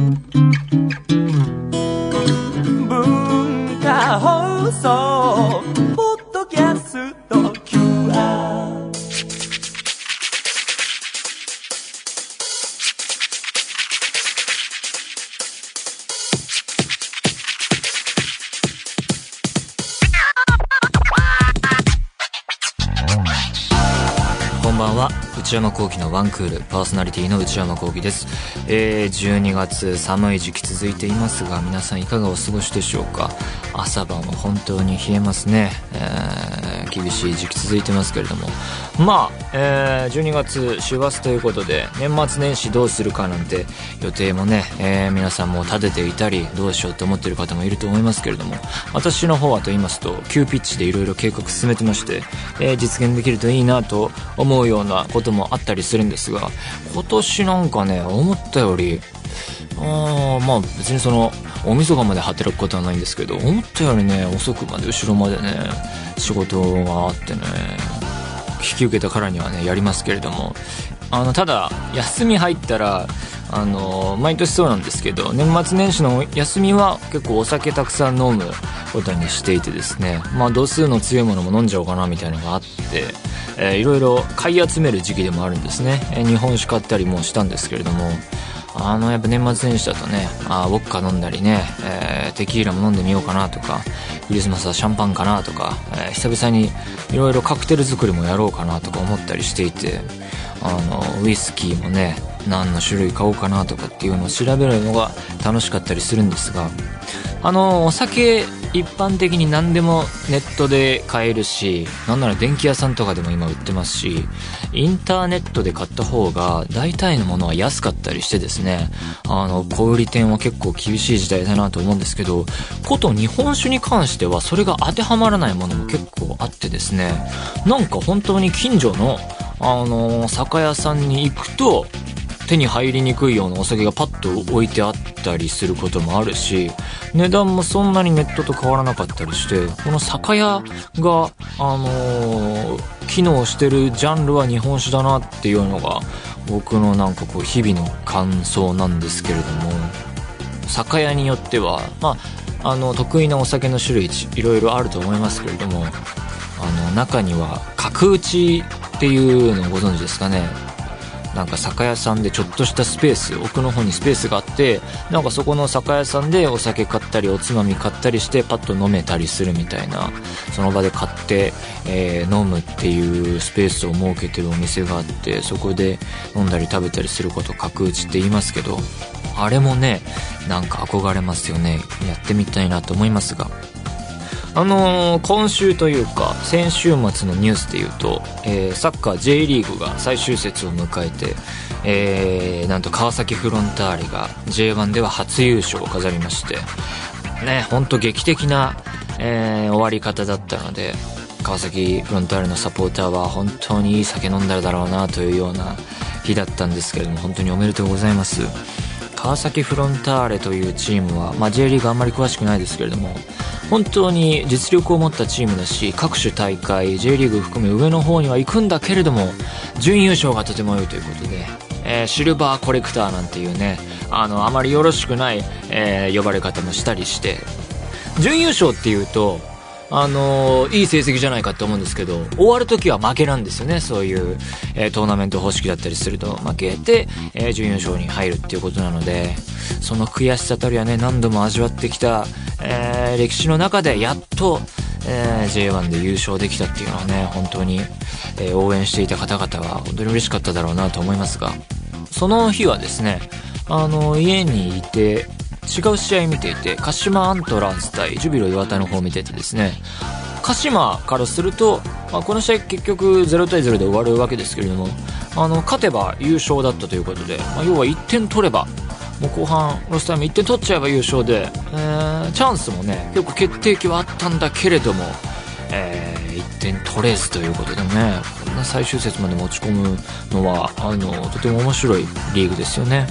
文内山幸輝のワンクールパーソナリティの内山幸輝です、えー、12月寒い時期続いていますが皆さんいかがお過ごしでしょうか？朝晩は本当に冷えますね、えー、厳しい時期続いてますけれども。まあ、えー、12月師走ということで年末年始どうするかなんて予定もね、えー、皆さんも立てていたりどうしようと思ってる方もいると思いますけれども。私の方はと言いますと急ピッチでいろいろ計画進めてまして、えー実現できるといいなと思うようなこともあったりするんですが今年なんかね思ったよりあまあ別にその大晦日まで働くことはないんですけど思ったよりね遅くまで後ろまでね仕事があってね引き受けたからにはねやりますけれども。あのただ休み入ったらあの毎年そうなんですけど年末年始の休みは結構お酒たくさん飲むことにしていてですねまあ度数の強いものも飲んじゃおうかなみたいなのがあって、えーいろいろ買い集める時期でもあるんですね、えー日本酒買ったりもしたんですけれどもあのやっぱ年末年始だとねあウォッカ飲んだりね、えーテキーラも飲んでみようかなとかクリスマスはシャンパンかなとか、えー久々にいろいろカクテル作りもやろうかなとか思ったりしていてあのウイスキーもね何の種類買おうかなとかっていうのを調べるのが楽しかったりするんですがあのお酒一般的に何でもネットで買えるしなんなら電気屋さんとかでも今売ってますしインターネットで買った方が大体のものは安かったりしてですねあの小売店は結構厳しい時代だなと思うんですけどこと日本酒に関してはそれが当てはまらないものも結構あってですねなんか本当に近所のあの酒屋さんに行くと手に入りにくいようなお酒がパッと置いてあったりすることもあるし値段もそんなにネットと変わらなかったりしてこの酒屋が、あのー機能してるジャンルは日本酒だなっていうのが僕のなんかこう日々の感想なんですけれども酒屋によっては、まあ、あの得意なお酒の種類いろいろあると思いますけれどもあの中には角打ちっていうのをご存知ですかね。なんか酒屋さんでちょっとしたスペース奥の方にスペースがあってなんかそこの酒屋さんでお酒買ったりおつまみ買ったりしてパッと飲めたりするみたいなその場で買って、えー飲むっていうスペースを設けてるお店があってそこで飲んだり食べたりすることを角打ちって言いますけどあれもねなんか憧れますよね。やってみたいなと思いますが。あのー今週というか先週末のニュースでいうと、えーサッカー J リーグが最終節を迎えて、えーなんと川崎フロンターレが J1 では初優勝を飾りましてね本当劇的な、え終わり方だったので川崎フロンターレのサポーターは本当にいい酒飲んだだろうなというような日だったんですけれども本当におめでとうございます。川崎フロンターレというチームは、まあ、J リーグあんまり詳しくないですけれども本当に実力を持ったチームだし各種大会 J リーグ含め上の方には行くんだけれども準優勝がとても良いということで、えーシルバーコレクターなんていうねあのあまりよろしくない、えー呼ばれ方もしたりして準優勝っていうとあのいい成績じゃないかって思うんですけど終わる時は負けなんですよね。そういう、えートーナメント方式だったりすると負けて、えー準優勝に入るっていうことなのでその悔しさたりはね何度も味わってきた、えー歴史の中でやっと、えー J1 で優勝できたっていうのはね本当に、えー応援していた方々は本当に嬉しかっただろうなと思いますがその日はですねあの家にいて違う試合見ていて鹿島アントラーズ対ジュビロ磐田の方を見ててですね鹿島からすると、まあ、この試合結局0対0で終わるわけですけれどもあの勝てば優勝だったということで、まあ、要は1点取ればもう後半ロスタイム1点取っちゃえば優勝で、えーチャンスもね結構決定機はあったんだけれども、え1点取れずということでねこんな最終節まで持ち込むのはあのとても面白いリーグですよね。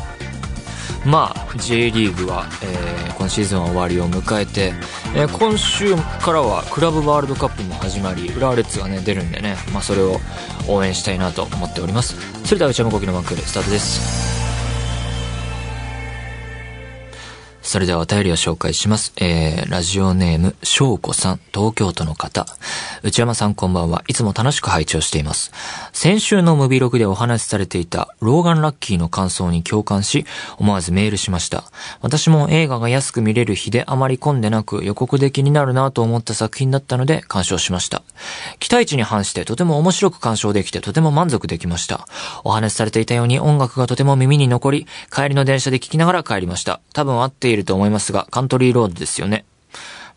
まあ J リーグは、えー今シーズンは終わりを迎えて、えー今週からはクラブワールドカップも始まり浦和レッズがね出るんでね、まあ、それを応援したいなと思っております。それでは内山国のバンクールスタートです。それではお便りを紹介します。えー、ラジオネーム、しょうこさん、東京都の方。内山さんこんばんは。いつも楽しく拝聴しています。先週のムビログでお話しされていた、ローガンラッキーの感想に共感し、思わずメールしました。私も映画が安く見れる日であまり混んでなく、予告で気になるなと思った作品だったので、鑑賞しました。期待値に反してとても面白く鑑賞できてとても満足できました。お話しされていたように音楽がとても耳に残り、帰りの電車で聴きながら帰りました。多分合っているると思いますが、カントリーロードですよね。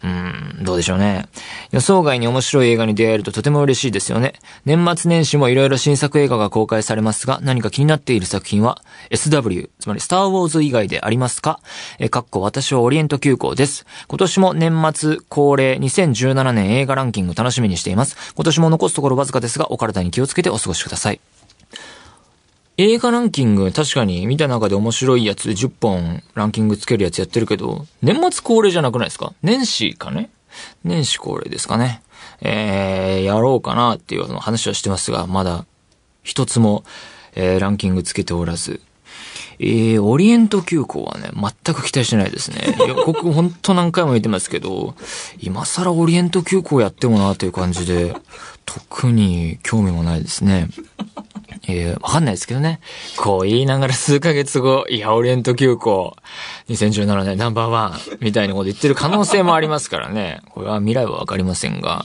うーん、どうでしょうね。予想外に面白い映画に出会えるととても嬉しいですよね。年末年始もいろいろ新作映画が公開されますが、何か気になっている作品は SW、つまりスターウォーズ以外でありますか？え、かっこ私はオリエント急行です。今年も年末恒例2017年映画ランキング楽しみにしています。今年も残すところわずかですが、お体に気をつけてお過ごしください。映画ランキング、確かに見た中で面白いやつ10本ランキングつけるやつやってるけど、年末恒例じゃなくないですか？年始かね？年始恒例ですかね？えー、やろうかなっていう話はしてますが、まだ一つも、えー、ランキングつけておらず。えー、オリエント急行はね、全く期待してないですね。予告 ほんと何回も言ってますけど、今更オリエント急行やってもなという感じで、特に興味もないですね。えー、わかんないですけどね。こう言いながら数ヶ月後、いや、オリエント急行、2017年ナンバーワン、みたいなこと言ってる可能性もありますからね。これは未来はわかりませんが。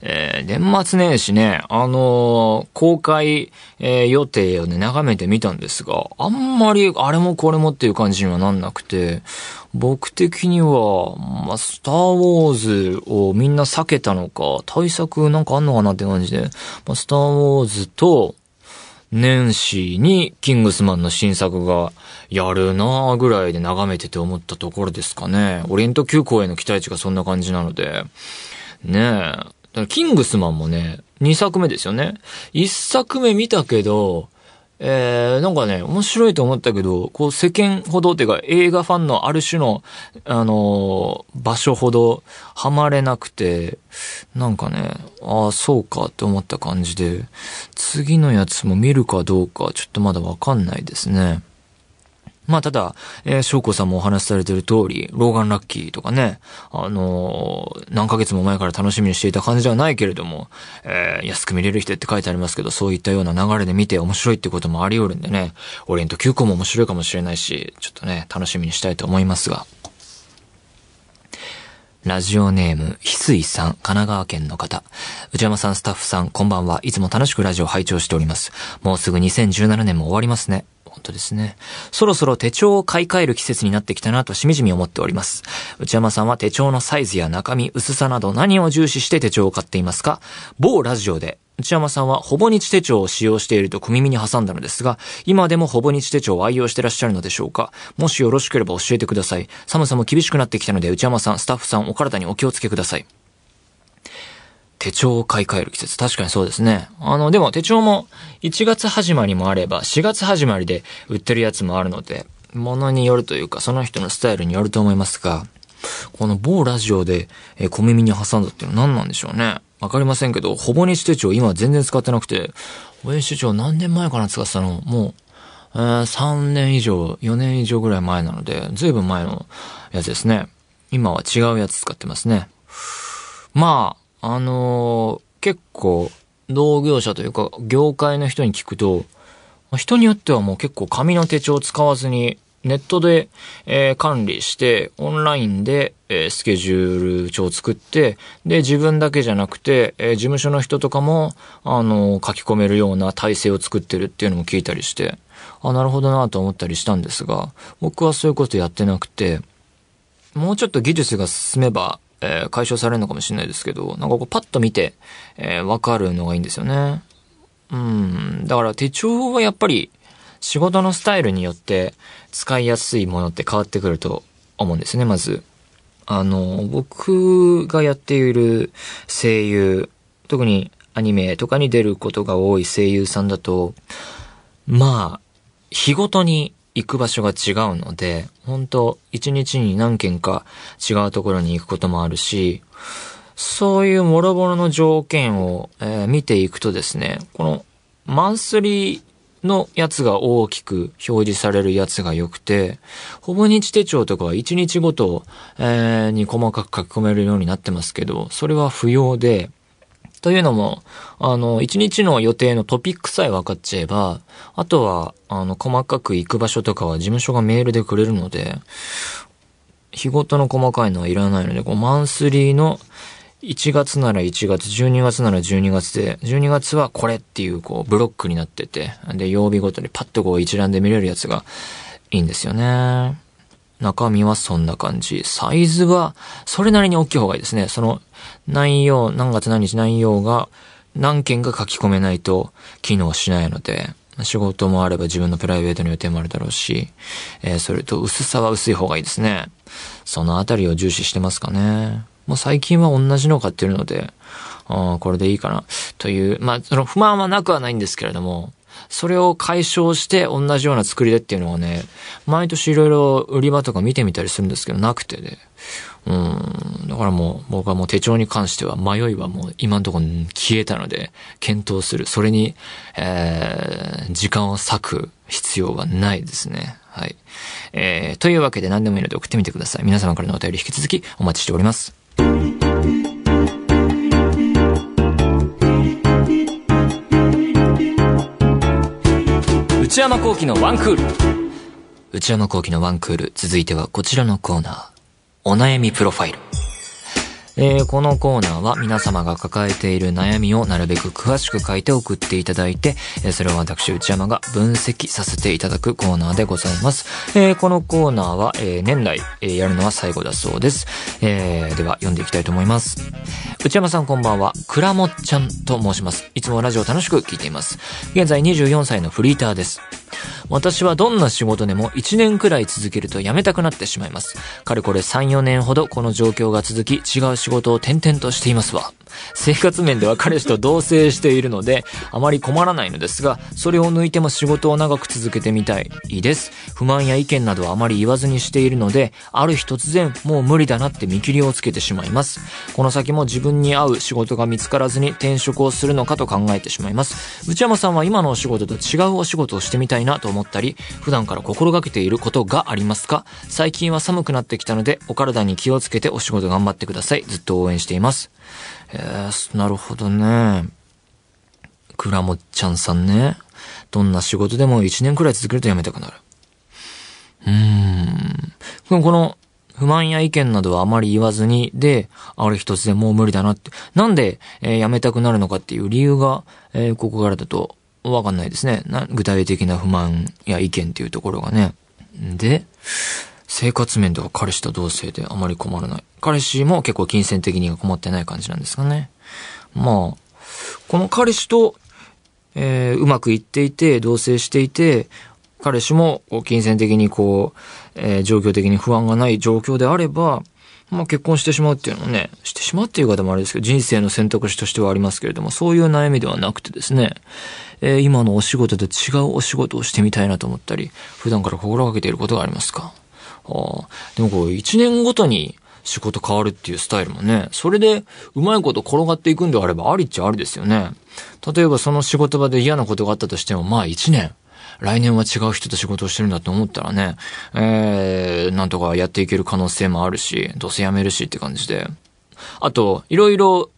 えー、年末年始ね、あのー公開、えー予定をね、眺めてみたんですが、あんまり、あれもこれもっていう感じにはなんなくて、僕的には、まあ、スターウォーズをみんな避けたのか、対策なんかあんのかなって感じで、まあ、スターウォーズと、年始にキングスマンの新作がやるなぁぐらいで眺めてて思ったところですかね。オリエント急行への期待値がそんな感じなので。ねえ。キングスマンもね、2作目ですよね。1作目見たけど、えー、なんかね、面白いと思ったけど、こう世間ほどっていうか映画ファンのある種の、あのー場所ほどハマれなくて、なんかね、ああ、そうかって思った感じで、次のやつも見るかどうかちょっとまだわかんないですね。まあ、ただ、えー、翔子さんもお話しされてる通り、ローガンラッキーとかね、あのー何ヶ月も前から楽しみにしていた感じではないけれども、えー安く見れる人って書いてありますけど、そういったような流れで見て面白いってこともあり得るんでね、オリエント急行も面白いかもしれないし、ちょっとね、楽しみにしたいと思いますが。ラジオネーム、翡翠さん、神奈川県の方。内山さん、スタッフさん、こんばんは。いつも楽しくラジオ拝聴しております。もうすぐ2017年も終わりますね。本当ですね。そろそろ手帳を買い替える季節になってきたなとしみじみ思っております。内山さんは手帳のサイズや中身、薄さなど何を重視して手帳を買っていますか？某ラジオで、内山さんはほぼ日手帳を使用していると小耳に挟んだのですが、今でもほぼ日手帳を愛用してらっしゃるのでしょうか？もしよろしければ教えてください。寒さも厳しくなってきたので、内山さん、スタッフさん、お体にお気をつけください。手帳を買い替える季節。確かにそうですね。あの、でも手帳も1月始まりもあれば、4月始まりで売ってるやつもあるので、ものによるというか、その人のスタイルによると思いますが、この某ラジオで、え小耳に挟んだっていうのは何なんでしょうね。わかりませんけど、ほぼ日手帳今は全然使ってなくて、ほぼ日手帳何年前かな使ってたの？もう、えー3年以上、4年以上ぐらい前なので、ずいぶん前のやつですね。今は違うやつ使ってますね。まあ、あのー結構、同業者というか、業界の人に聞くと、人によってはもう結構紙の手帳を使わずに、ネットで、えー管理して、オンラインで、えースケジュール帳を作って、で、自分だけじゃなくて、えー事務所の人とかも、あのー書き込めるような体制を作ってるっていうのも聞いたりして、あ、なるほどなと思ったりしたんですが、僕はそういうことやってなくて、もうちょっと技術が進めば、えー解消されるのかもしれないですけど、なんかこうパッと見て、えーわかるのがいいんですよね。うん。だから手帳はやっぱり仕事のスタイルによって使いやすいものって変わってくると思うんですね、まず。あの、僕がやっている声優、特にアニメとかに出ることが多い声優さんだと、まあ、日ごとに行く場所が違うので、本当一日に何軒か違うところに行くこともあるし、そういう諸々の条件を、えー見ていくとですね、このマンスリーのやつが大きく表示されるやつが良くて、ほぼ日手帳とかは1日ごと、えー、に細かく書き込めるようになってますけど、それは不要で、というのも、あの、1日の予定のトピックさえ分かっちゃえば、あとは、あの、細かく行く場所とかは事務所がメールでくれるので、日ごとの細かいのはいらないので、こう、マンスリーの1月なら1月、12月なら12月で、12月はこれっていう、こう、ブロックになってて、で、曜日ごとにパッとこう一覧で見れるやつがいいんですよね。中身はそんな感じ。サイズは、それなりに大きい方がいいですね。その、内容、何月何日内容が何件か書き込めないと機能しないので、仕事もあれば自分のプライベートの予定もあるだろうし、えー、それと薄さは薄い方がいいですね。そのあたりを重視してますかね。もう最近は同じのを買ってるので、あこれでいいかな。という、まあ、その不満はなくはないんですけれども、それを解消して同じような作りでっていうのはね、毎年いろいろ売り場とか見てみたりするんですけど、なくてね。うん。だからもう、僕はもう手帳に関しては迷いはもう今のところ消えたので、検討する。それに、えー、時間を割く必要はないですね。はい。えー、というわけで何でもいいので送ってみてください。皆様からのお便り引き続きお待ちしております。内山幸喜のワンクール。内山幸喜のワンクール。続いてはこちらのコーナー。お悩みプロファイル。えー、このコーナーは皆様が抱えている悩みをなるべく詳しく書いて送っていただいて、え、それを私内山が分析させていただくコーナーでございます。えー、このコーナーは、え年内、えやるのは最後だそうです。えでは読んでいきたいと思います。内山さんこんばんは、くらもっちゃんと申します。いつもラジオ楽しく聞いています。現在24歳のフリーターです。私はどんな仕事でも1年くらい続けると辞めたくなってしまいます。かれこれ3、4年ほどこの状況が続き、違う仕事を転々としていますわ。生活面では彼氏と同棲しているので、あまり困らないのですが、それを抜いても仕事を長く続けてみたいです。不満や意見などはあまり言わずにしているので、ある日突然、もう無理だなって見切りをつけてしまいます。この先も自分に合う仕事が見つからずに転職をするのかと考えてしまいます。内山さんは今のお仕事と違うお仕事をしてみたいなと思ったり、普段から心がけていることがありますか？最近は寒くなってきたので、お体に気をつけてお仕事頑張ってください。ずっと応援しています。えー、なるほどね。くらもっちゃんさんね。どんな仕事でも1年くらい続けると辞めたくなる。うーん。この、不満や意見などはあまり言わずに、で、ある日突然もう無理だなって。なんで、えー、辞めたくなるのかっていう理由が、えー、ここからだとわかんないですね。な具体的な不満や意見っていうところがね。で、生活面では彼氏と同棲であまり困らない。彼氏も結構金銭的には困ってない感じなんですかね。まあ、この彼氏と、えー、うまくいっていて、同棲していて、彼氏も金銭的にこう、えー、状況的に不安がない状況であれば、まあ結婚してしまうっていうのはね、してしまうっていう方もあれですけど、人生の選択肢としてはありますけれども、そういう悩みではなくてですね、えー、今のお仕事と違うお仕事をしてみたいなと思ったり、普段から心がけていることがありますか？あでもこう、一年ごとに仕事変わるっていうスタイルもね、それでうまいこと転がっていくんであればありっちゃありですよね。例えばその仕事場で嫌なことがあったとしても、まあ一年、来年は違う人と仕事をしてるんだと思ったらね、えー、なんとかやっていける可能性もあるし、どうせ辞めるしって感じで。あと、いろいろ、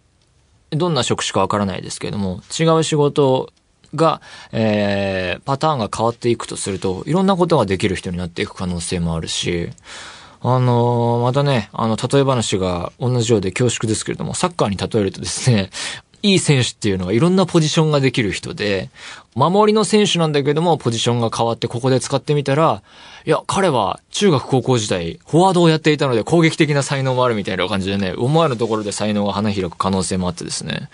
どんな職種かわからないですけれども、違う仕事が、えー、パターンが変わっていくとすると、いろんなことができる人になっていく可能性もあるし、あのー、またね、あの、例え話が同じようで恐縮ですけれども、サッカーに例えるとですね、いい選手っていうのはいろんなポジションができる人で、守りの選手なんだけども、ポジションが変わってここで使ってみたら、いや、彼は中学高校時代、フォワードをやっていたので攻撃的な才能もあるみたいな感じでね、思わぬところで才能が花開く可能性もあってですね。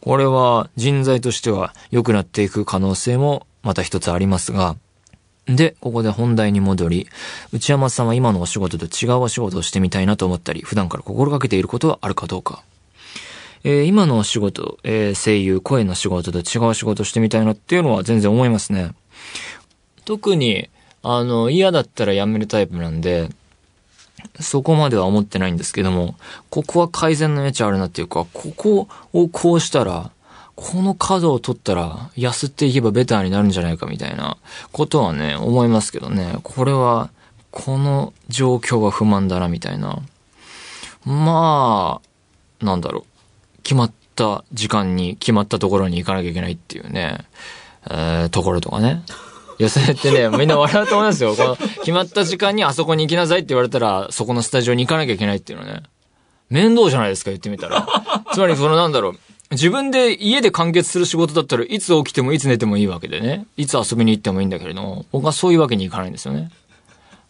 これは人材としては良くなっていく可能性もまた一つありますが、で、ここで本題に戻り、内山さんは今のお仕事と違うお仕事をしてみたいなと思ったり、普段から心がけていることはあるかどうか。えー、今の仕事、えー、声優、声の仕事と違う仕事してみたいなっていうのは全然思いますね。特に、あの、嫌だったら辞めるタイプなんで、そこまでは思ってないんですけども、ここは改善の余地あるなっていうか、ここをこうしたら、この角を取ったら、安っていけばベターになるんじゃないかみたいなことはね、思いますけどね。これは、この状況が不満だな、みたいな。まあ、なんだろう。決まった時間に決まったところに行かなきゃいけないっていうね、えー、ところとかね。いや、それってね、みんな笑うと思いますよ。この、決まった時間にあそこに行きなさいって言われたら、そこのスタジオに行かなきゃいけないっていうのね。面倒じゃないですか、言ってみたら。つまり、そのなんだろう。自分で家で完結する仕事だったらいつ起きてもいつ寝てもいいわけでね。いつ遊びに行ってもいいんだけれども、僕はそういうわけにいかないんですよね。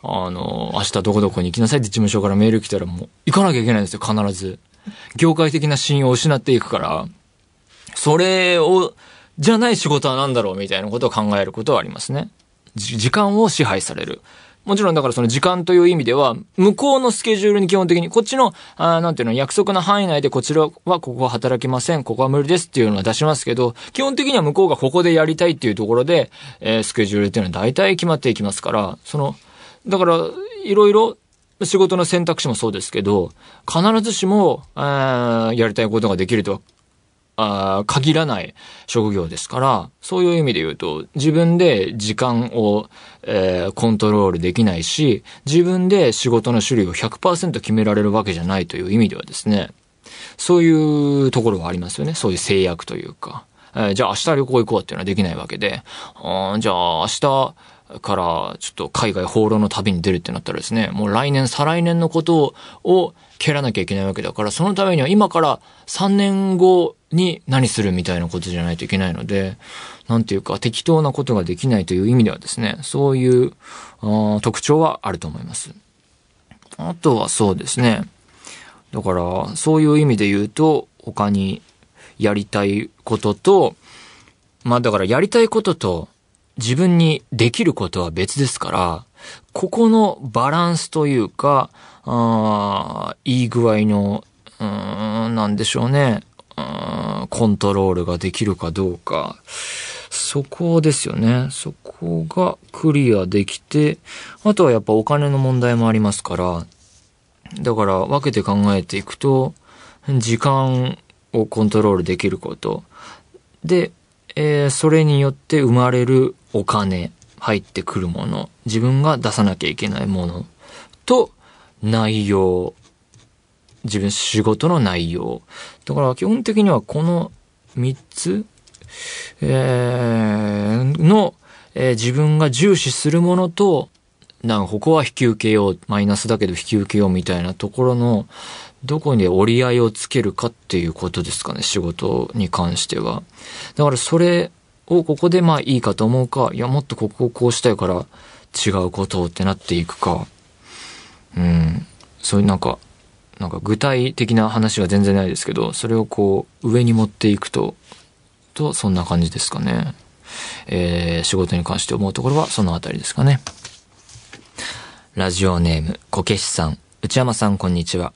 あの、明日どこどこに行きなさいって事務所からメール来たらもう行かなきゃいけないんですよ、必ず。業界的な信用を失っていくから、それを、じゃない仕事は何だろうみたいなことを考えることはありますね。時間を支配される。もちろんだからその時間という意味では、向こうのスケジュールに基本的に、こっちの、あなんていうの、約束の範囲内でこちらはここは働きません、ここは無理ですっていうのは出しますけど、基本的には向こうがここでやりたいっていうところで、えー、スケジュールっていうのは大体決まっていきますから、その、だから、いろいろ、仕事の選択肢もそうですけど、必ずしも、やりたいことができるとはあ限らない職業ですから、そういう意味で言うと、自分で時間を、えー、コントロールできないし、自分で仕事の種類を100%決められるわけじゃないという意味ではですね、そういうところはありますよね。そういう制約というか。えー、じゃあ明日旅行行こうっていうのはできないわけで、じゃあ明日、からちょっと海外放浪の旅に出るってなったらですね、もう来年、再来年のことを蹴らなきゃいけないわけだから、そのためには今から3年後に何するみたいなことじゃないといけないので、なんていうか適当なことができないという意味ではですね、そういう特徴はあると思います。あとはそうですね。だから、そういう意味で言うと、他にやりたいことと、まあだからやりたいことと自分にできることは別ですから、ここのバランスというか、あいい具合の、うん、なんでしょうねうん。コントロールができるかどうか。そこですよね。そこがクリアできて、あとはやっぱお金の問題もありますから、だから分けて考えていくと、時間をコントロールできること。で、えー、それによって生まれるお金、入ってくるもの、自分が出さなきゃいけないもの。と、内容、自分仕事の内容。だから基本的にはこの3つ、えー、の、えー、自分が重視するものと、なんかここは引き受けよう、マイナスだけど引き受けようみたいなところの、どこに折り合いをつけるかっていうことですかね、仕事に関しては。だからそれをここでまあいいかと思うか、いやもっとここをこうしたいから違うことをってなっていくか、うん、そういうなんか、なんか具体的な話は全然ないですけど、それをこう上に持っていくと、とそんな感じですかね。えー、仕事に関して思うところはそのあたりですかね。ラジオネーム、こけしさん。内山さん、こんにちは。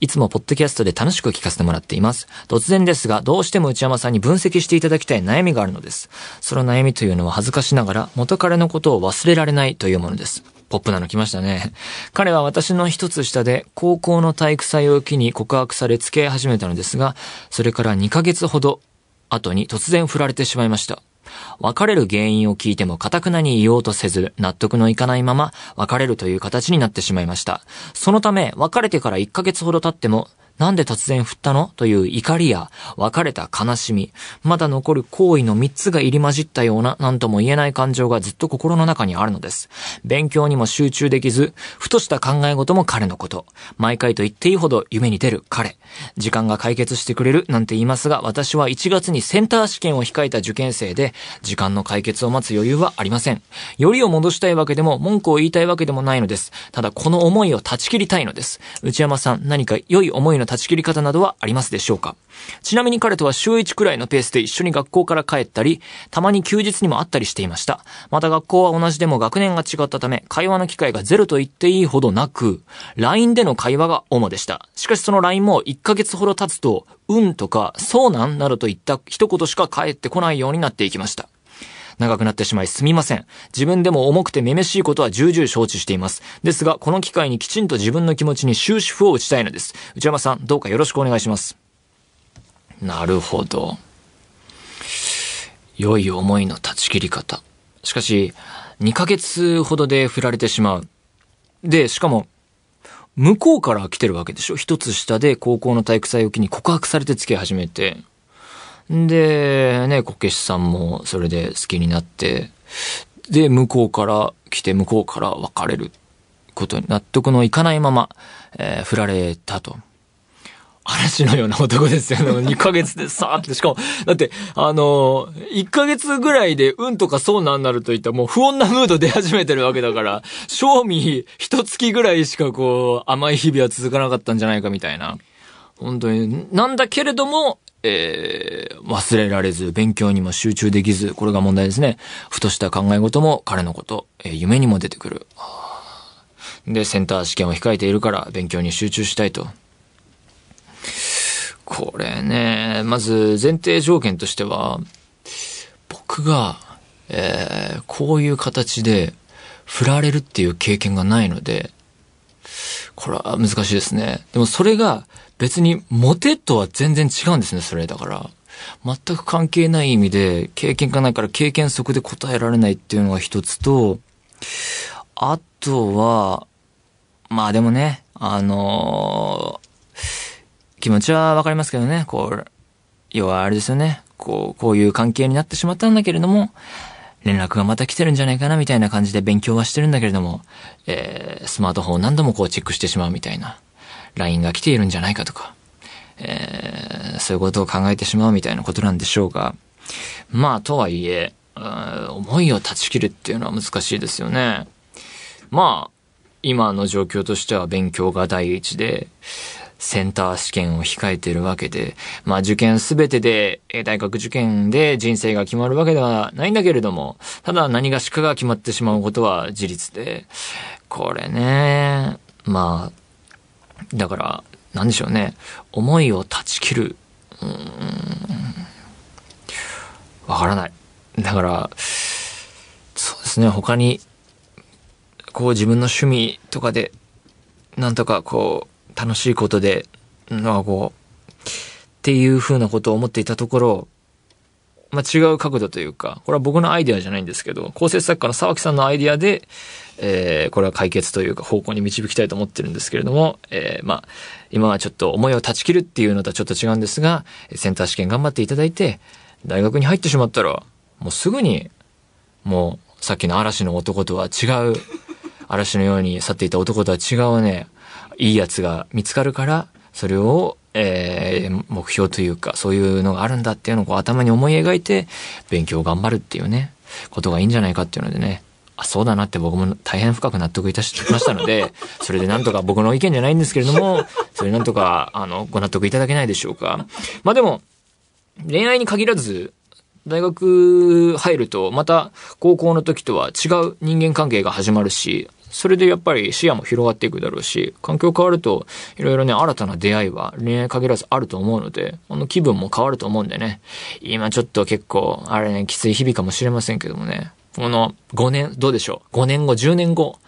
いつもポッドキャストで楽しく聞かせてもらっています。突然ですが、どうしても内山さんに分析していただきたい悩みがあるのです。その悩みというのは恥ずかしながら元彼のことを忘れられないというものです。ポップなの来ましたね。彼は私の一つ下で高校の体育祭を機に告白され付き合い始めたのですが、それから2ヶ月ほど後に突然振られてしまいました。別れる原因を聞いても堅くなに言おうとせず、納得のいかないまま別れるという形になってしまいました。そのため、別れてから1ヶ月ほど経っても、なんで突然振ったの？という怒りや、別れた悲しみ、まだ残る行為の3つが入り混じったような、なんとも言えない感情がずっと心の中にあるのです。勉強にも集中できず、ふとした考え事も彼のこと。毎回と言っていいほど夢に出る彼。時間が解決してくれるなんて言いますが、私は1月にセンター試験を控えた受験生で、時間の解決を待つ余裕はありません。よりを戻したいわけでも、文句を言いたいわけでもないのです。ただ、この思いを断ち切りたいのです。内山さん、何か良い思いの断ち切り方などはありますでしょうか？ちなみに彼とは週1くらいのペースで一緒に学校から帰ったり、たまに休日にも会ったりしていました。また学校は同じでも学年が違ったため、会話の機会がゼロと言っていいほどなく、LINE での会話が主でした。しかしその LINE も1ヶ月ほど経つと、うんとか、そうなんなどといった一言しか返ってこないようになっていきました。長くなってしまいすみません。自分でも重くてめめしいことは重々承知しています。ですが、この機会にきちんと自分の気持ちに終止符を打ちたいのです。内山さん、どうかよろしくお願いします。なるほど。良い思いの断ち切り方。しかし、2ヶ月ほどで振られてしまう。で、しかも、向こうから来てるわけでしょ？一つ下で高校の体育祭を機に告白されて付き合い始めて。で、ね、こけしさんもそれで好きになって、で、向こうから来て、向こうから別れることに納得のいかないまま、えー、振られたと。嵐のような男ですよ。2ヶ月でさーって。しかも、だって、あのー、1ヶ月ぐらいでうんとかそうなんなるといったもう不穏なムード出始めてるわけだから、賞味一月ぐらいしかこう、甘い日々は続かなかったんじゃないかみたいな。本当に、なんだけれども、えー、忘れられず、勉強にも集中できず、これが問題ですね。ふとした考え事も彼のこと、えー、夢にも出てくる。で、センター試験を控えているから勉強に集中したいと。これね、まず前提条件としては、僕が、えー、こういう形で振られるっていう経験がないので、これは難しいですね。でもそれが別にモテとは全然違うんですね、それだから。全く関係ない意味で、経験がないから経験則で答えられないっていうのが一つと、あとは、まあでもね、あのー、気持ちはわかりますけどね、こう、要はあれですよね、こう、こういう関係になってしまったんだけれども、連絡がまた来てるんじゃないかなみたいな感じで勉強はしてるんだけれども、えー、スマートフォンを何度もこうチェックしてしまうみたいな、LINE が来ているんじゃないかとか、えー、そういうことを考えてしまうみたいなことなんでしょうが、まあ、とはいえ、思いを断ち切るっていうのは難しいですよね。まあ、今の状況としては勉強が第一で、センター試験を控えているわけで、まあ受験すべてで、大学受験で人生が決まるわけではないんだけれども、ただ何がしかが決まってしまうことは事実で、これね、まあ、だから、なんでしょうね、思いを断ち切る、うーん、わからない。だから、そうですね、他にこう自分の趣味とかで、なんとかこう、楽しいことで、なんかこう、っていう風なことを思っていたところ、まあ、違う角度というか、これは僕のアイデアじゃないんですけど、構成作家の沢木さんのアイデアで、えー、これは解決というか方向に導きたいと思ってるんですけれども、えー、まあ、今はちょっと思いを断ち切るっていうのとはちょっと違うんですが、センター試験頑張っていただいて、大学に入ってしまったら、もうすぐに、もう、さっきの嵐の男とは違う嵐のように去っていた男とは違うね、いいやつが見つかるから、それを、えー、目標というか、そういうのがあるんだっていうのをこう頭に思い描いて、勉強を頑張るっていうね、ことがいいんじゃないかっていうのでね、あ、そうだなって僕も大変深く納得いたしましたので、それでなんとか僕の意見じゃないんですけれども、それなんとか、あの、ご納得いただけないでしょうか。まあでも、恋愛に限らず、大学入ると、また高校の時とは違う人間関係が始まるし、それでやっぱり視野も広がっていくだろうし、環境変わると、いろいろね、新たな出会いは恋愛限らずあると思うので、この気分も変わると思うんでね。今ちょっと結構、あれね、きつい日々かもしれませんけどもね。この5年、どうでしょう ?5 年後、10年後、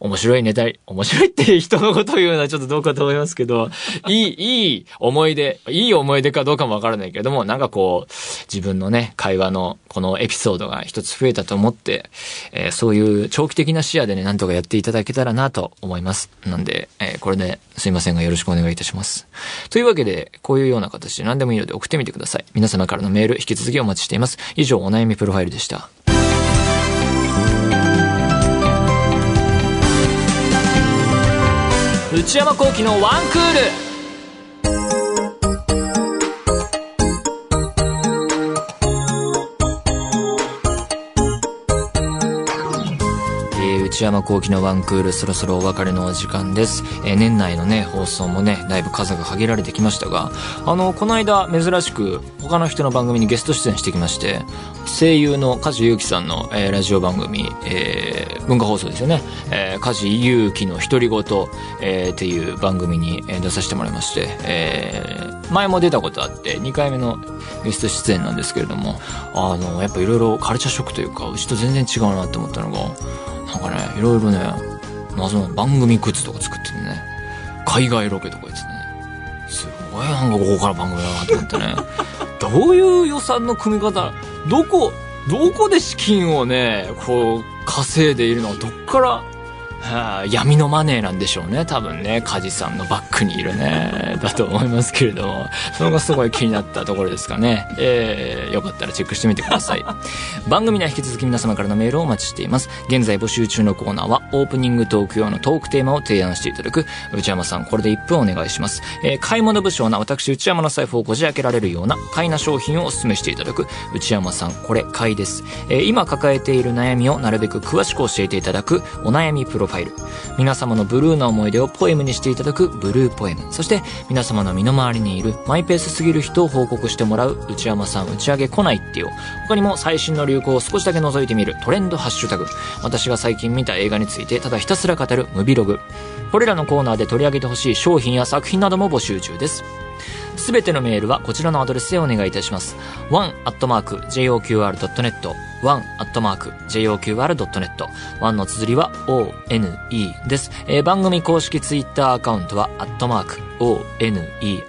面白いネタ、面白いって人のことを言うのはちょっとどうかと思いますけど、いい、いい思い出、いい思い出かどうかもわからないけれども、なんかこう、自分のね、会話のこのエピソードが一つ増えたと思って、えー、そういう長期的な視野でね、なんとかやっていただけたらなと思います。なんで、えー、これですいませんがよろしくお願いいたします。というわけで、こういうような形で何でもいいので送ってみてください。皆様からのメール、引き続きお待ちしています。以上、お悩みプロファイルでした。内山幸輝のワンクール。内山幸輝のワンクール、そろそろお別れのお時間です。えー、年内のね、放送もね、だいぶ数が限られてきましたが、あの、この間、珍しく、他の人の番組にゲスト出演してきまして、声優の梶裕貴さんの、えー、ラジオ番組、えー、文化放送ですよね、えー、梶裕貴の独り言、えー、っていう番組に、えー、出させてもらいまして、えー、前も出たことあって、2回目のゲスト出演なんですけれども、あの、やっぱいろいろカルチャーショックというか、うちと全然違うなって思ったのが、なんかね、いろいろね、謎の番組グッズとか作ってね、海外ロケとか言ってね、すごいなんかここから番組だなと思ってね、どういう予算の組み方、どこ、どこで資金をね、こう、稼いでいるのどっからはあ、闇のマネーなんでしょうね。多分ね、カジさんのバックにいるね。だと思いますけれども、それがすごい気になったところですかね。えー、よかったらチェックしてみてください。番組では引き続き皆様からのメールをお待ちしています。現在募集中のコーナーは、オープニングトーク用のトークテーマを提案していただく、内山さん、これで1分お願いします。えー、買い物不詳な私、内山の財布をこじ開けられるような、買いな商品をお勧めしていただく、内山さん、これ、買いです。えー、今抱えている悩みをなるべく詳しく教えていただく、お悩みプロファイル。皆様のブルーな思い出をポエムにしていただくブルーポエム。そして皆様の身の回りにいるマイペースすぎる人を報告してもらう内山さん打ち上げ来ないってよ。他にも最新の流行を少しだけ覗いてみるトレンドハッシュタグ。私が最近見た映画についてただひたすら語るムビログ。これらのコーナーで取り上げてほしい商品や作品なども募集中です。すべてのメールはこちらのアドレスでお願いいたします。one.joqr.net one.joqr.net one の綴りは one です。えー、番組公式ツイッターアカウントは、one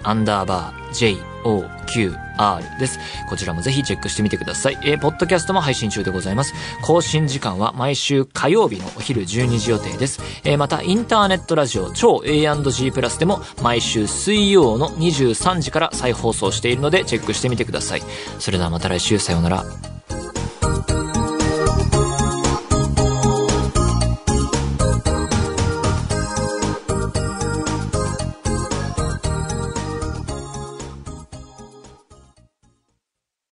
アンダーバー joqr R です。こちらもぜひチェックしてみてください。えー、ポッドキャストも配信中でございます。更新時間は毎週火曜日のお昼12時予定です。えー、また、インターネットラジオ超 A&G プラスでも毎週水曜の23時から再放送しているのでチェックしてみてください。それではまた来週さようなら。